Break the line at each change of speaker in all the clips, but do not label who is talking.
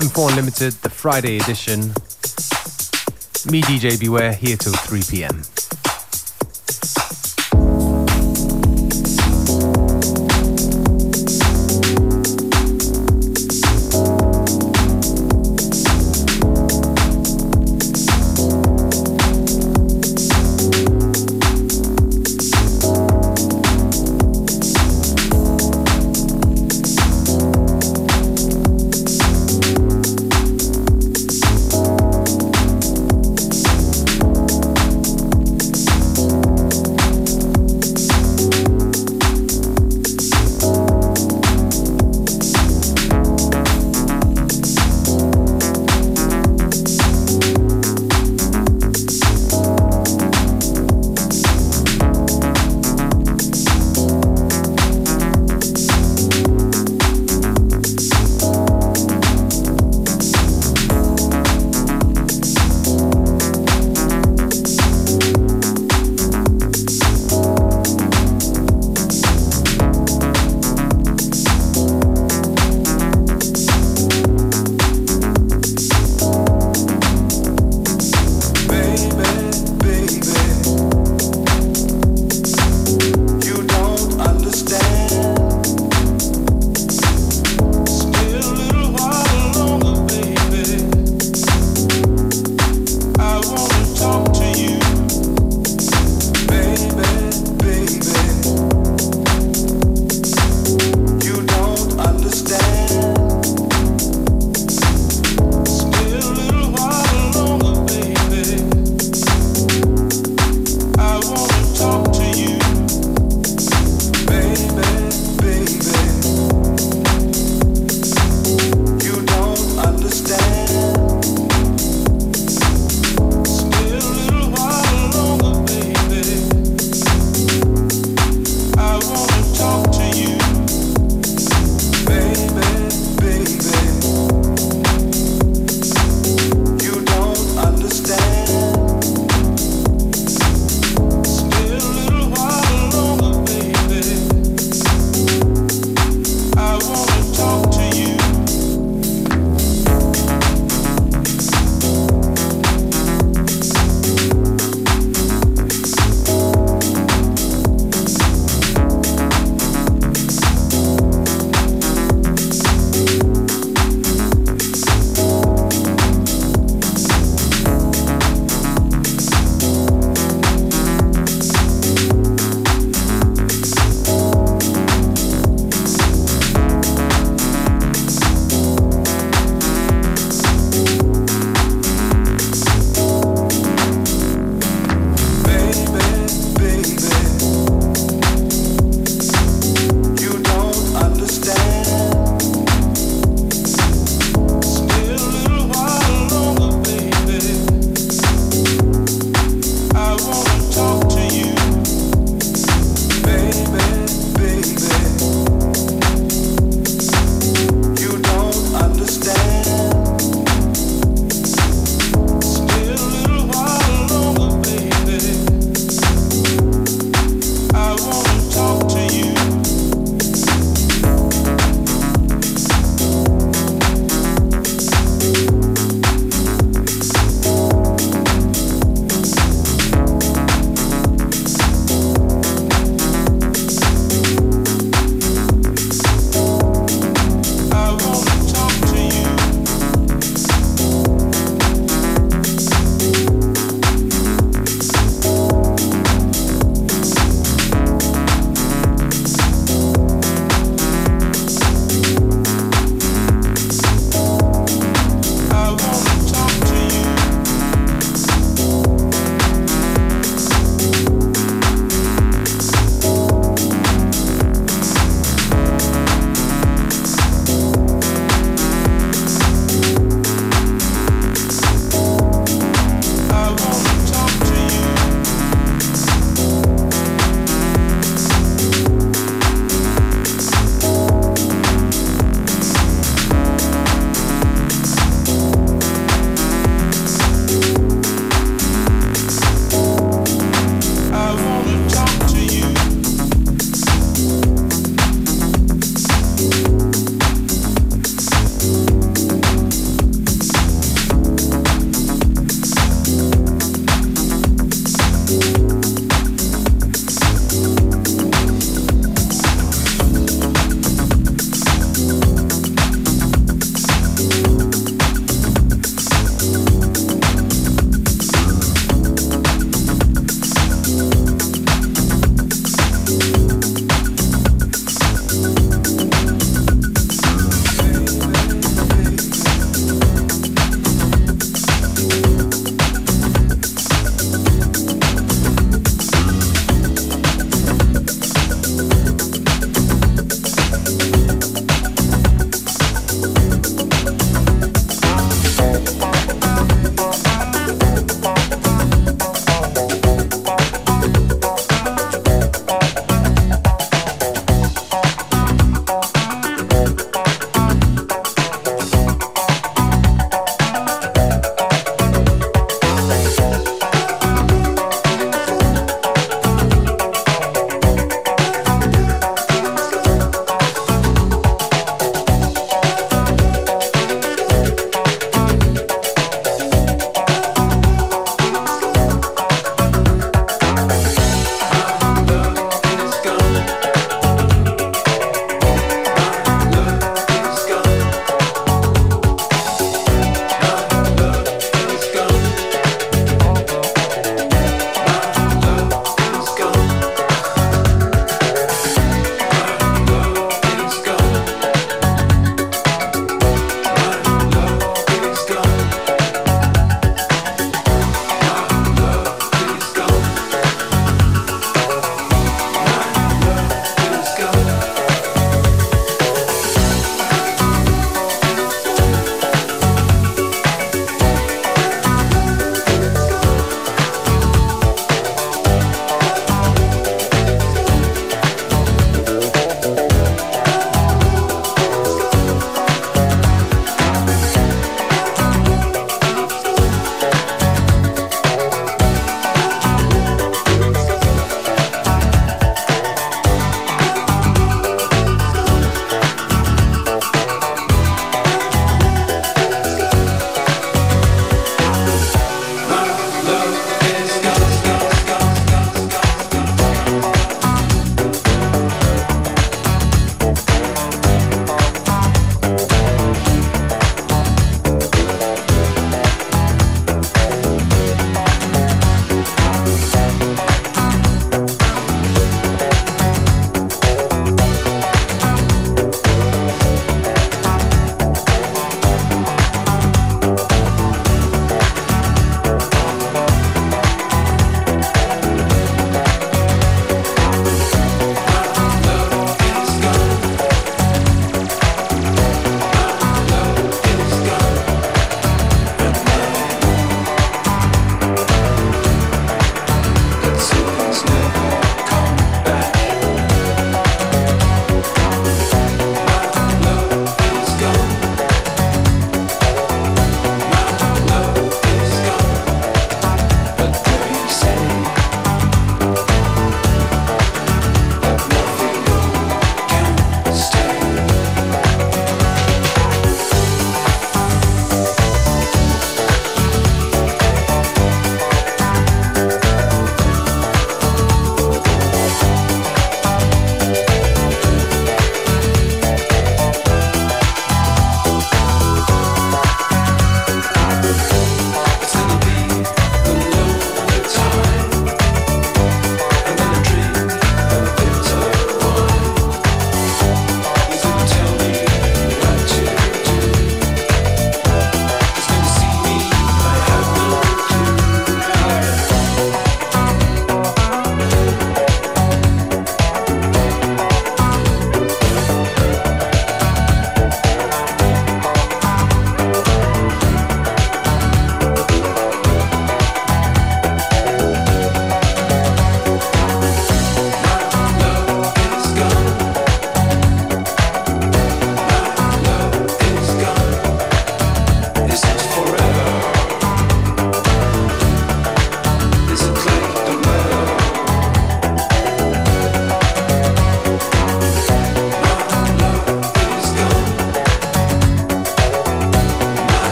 FM4 Unlimited, the Friday edition. Me, DJ Beware, here till 3 pm.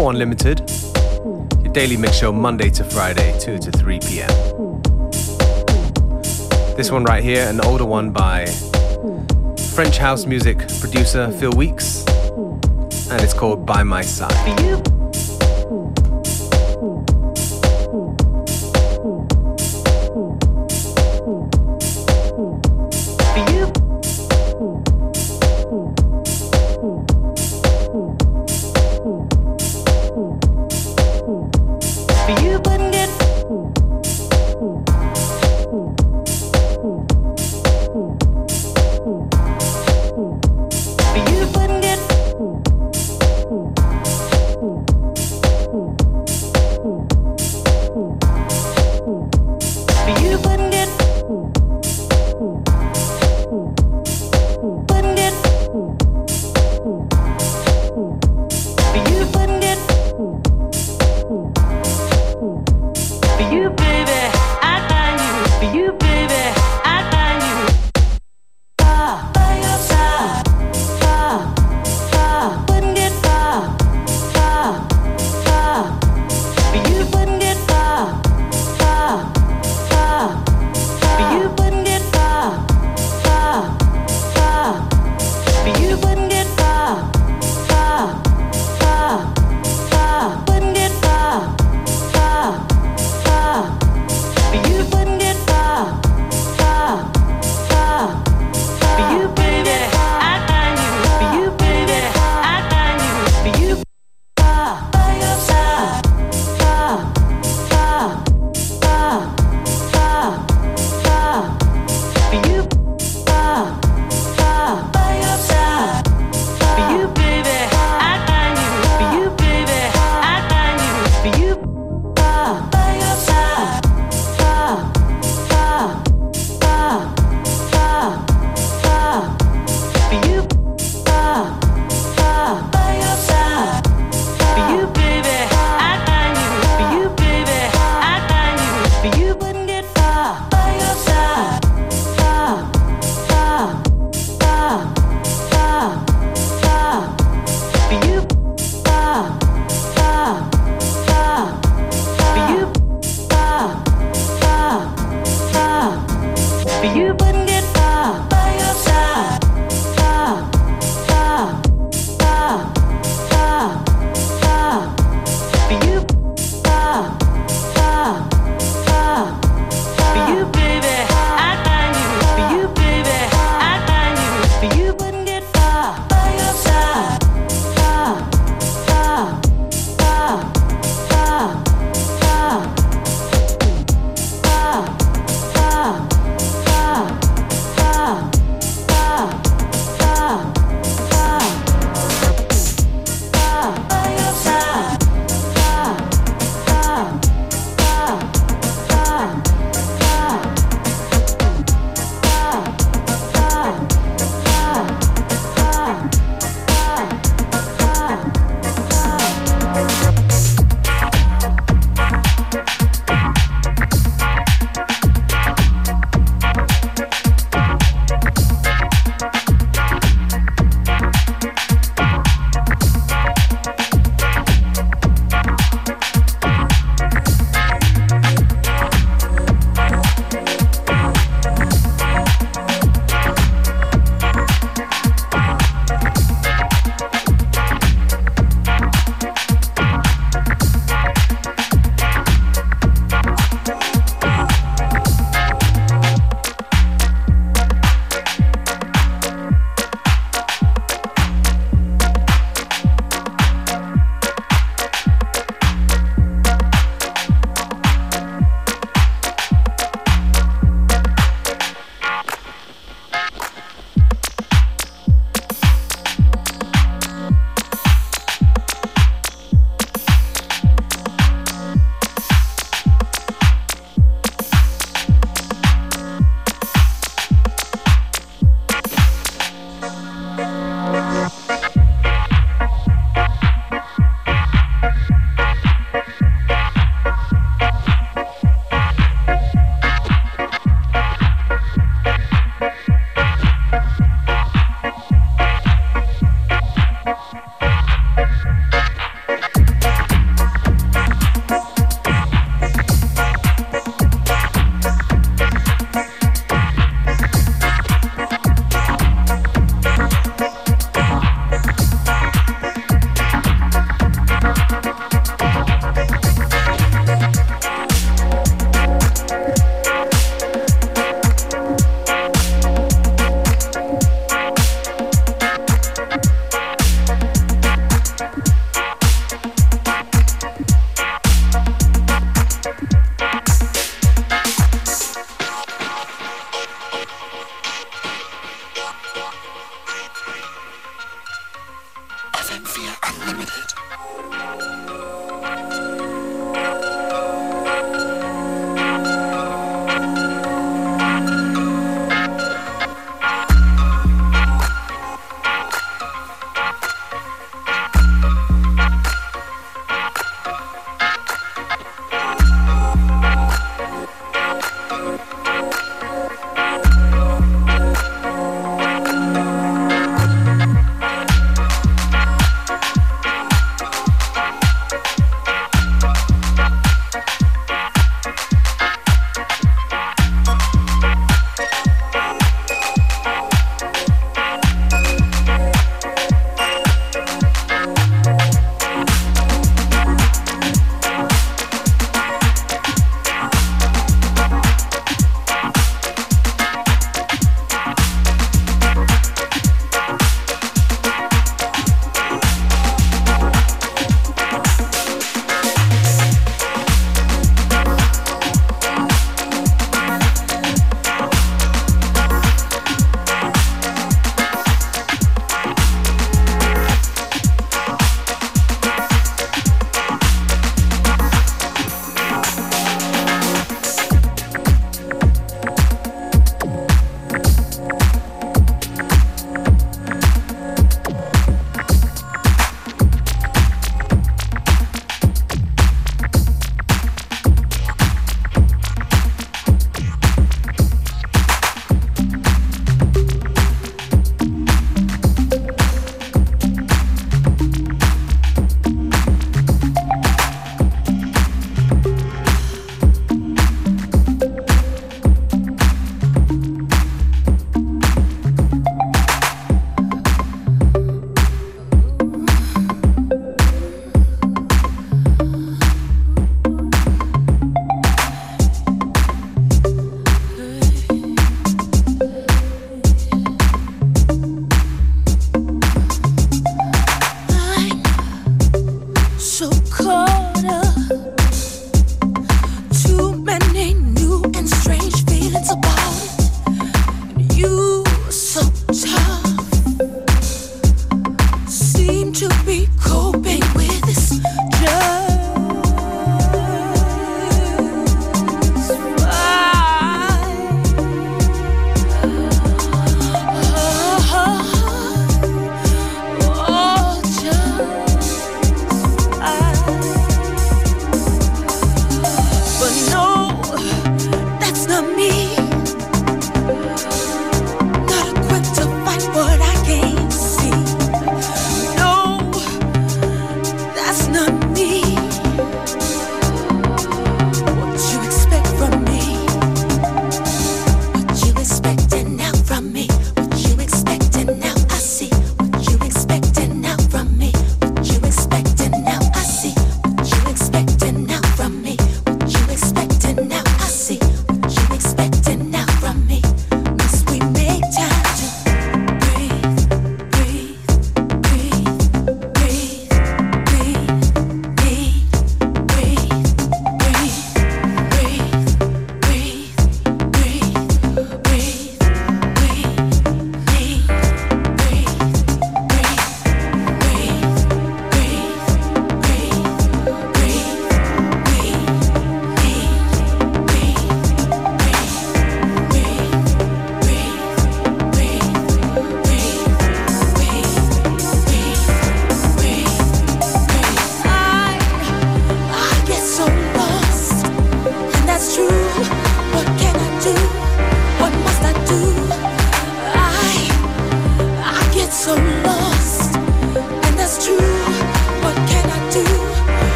4 Unlimited, your daily mix show Monday to Friday, 2 to 3 p.m. This one right here, an older one by French house music producer Phil Weeks, and it's called By My Side.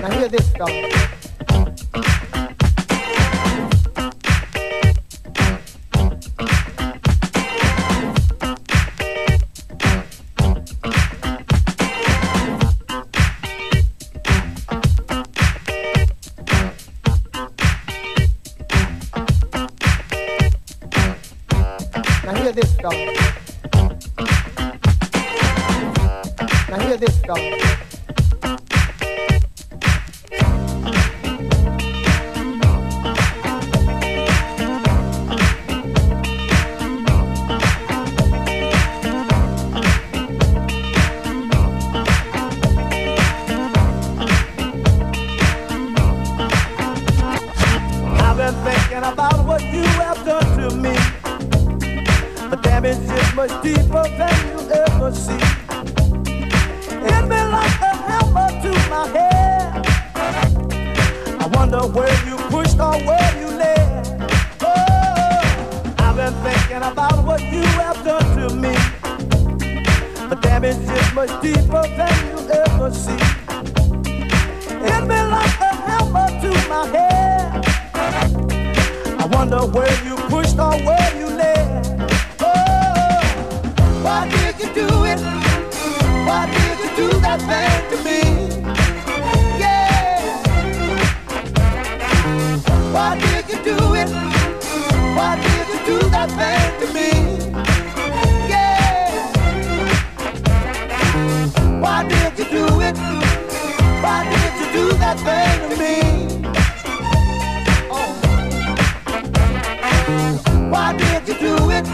Now hear this, dog. Where you pushed or where you led. Oh, I've been thinking about what you have done to me. The damage is much deeper than you ever see. Hit me like a hammer to my head. I wonder where you pushed or where you led. Oh, why did you do it? Why did you do that thing to me? Why did you do it? Why did you do that thing to me? Yeah. Why did you do it? Why did you do that thing to me? Oh. Why did you do it?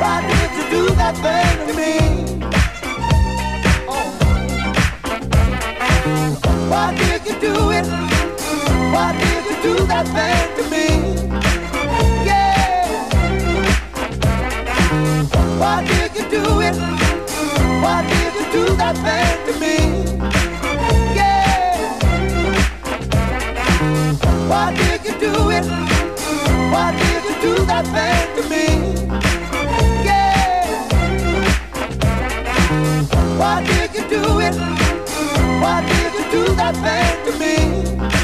Why did you do that thing to me? Oh. Why did you do it? Why do that thing to me? Yeah. Why did you do it? Why did you do that thing to me? Yeah. Why did you do it? Why did you do that thing to me? Yeah. Why did you do it? Why did you do that thing to me?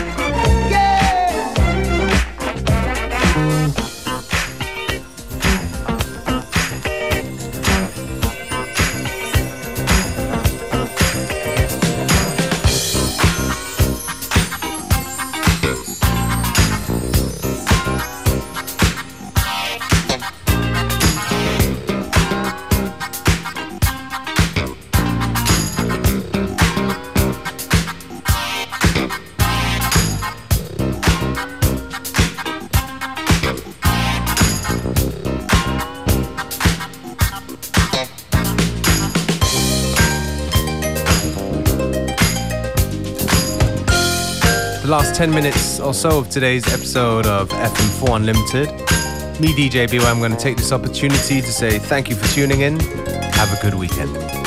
The 10 minutes or so of today's episode of FM4 Unlimited. Me, DJ BY, I'm going to take this opportunity to say thank you for tuning in. Have a good weekend.